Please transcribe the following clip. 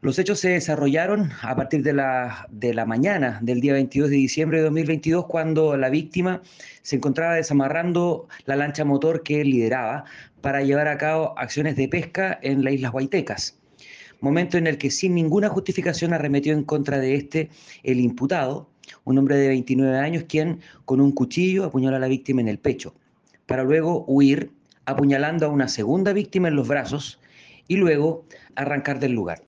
Los hechos se desarrollaron a partir de la, de la mañana del día 22 de diciembre de 2022, cuando la víctima se encontraba desamarrando la lancha motor que él lideraba para llevar a cabo acciones de pesca en las Islas Guaitecas. Momento en el que sin ninguna justificación arremetió en contra de este el imputado, un hombre de 29 años, quien con un cuchillo apuñaló a la víctima en el pecho, para luego huir apuñalando a una segunda víctima en los brazos y luego arrancar del lugar.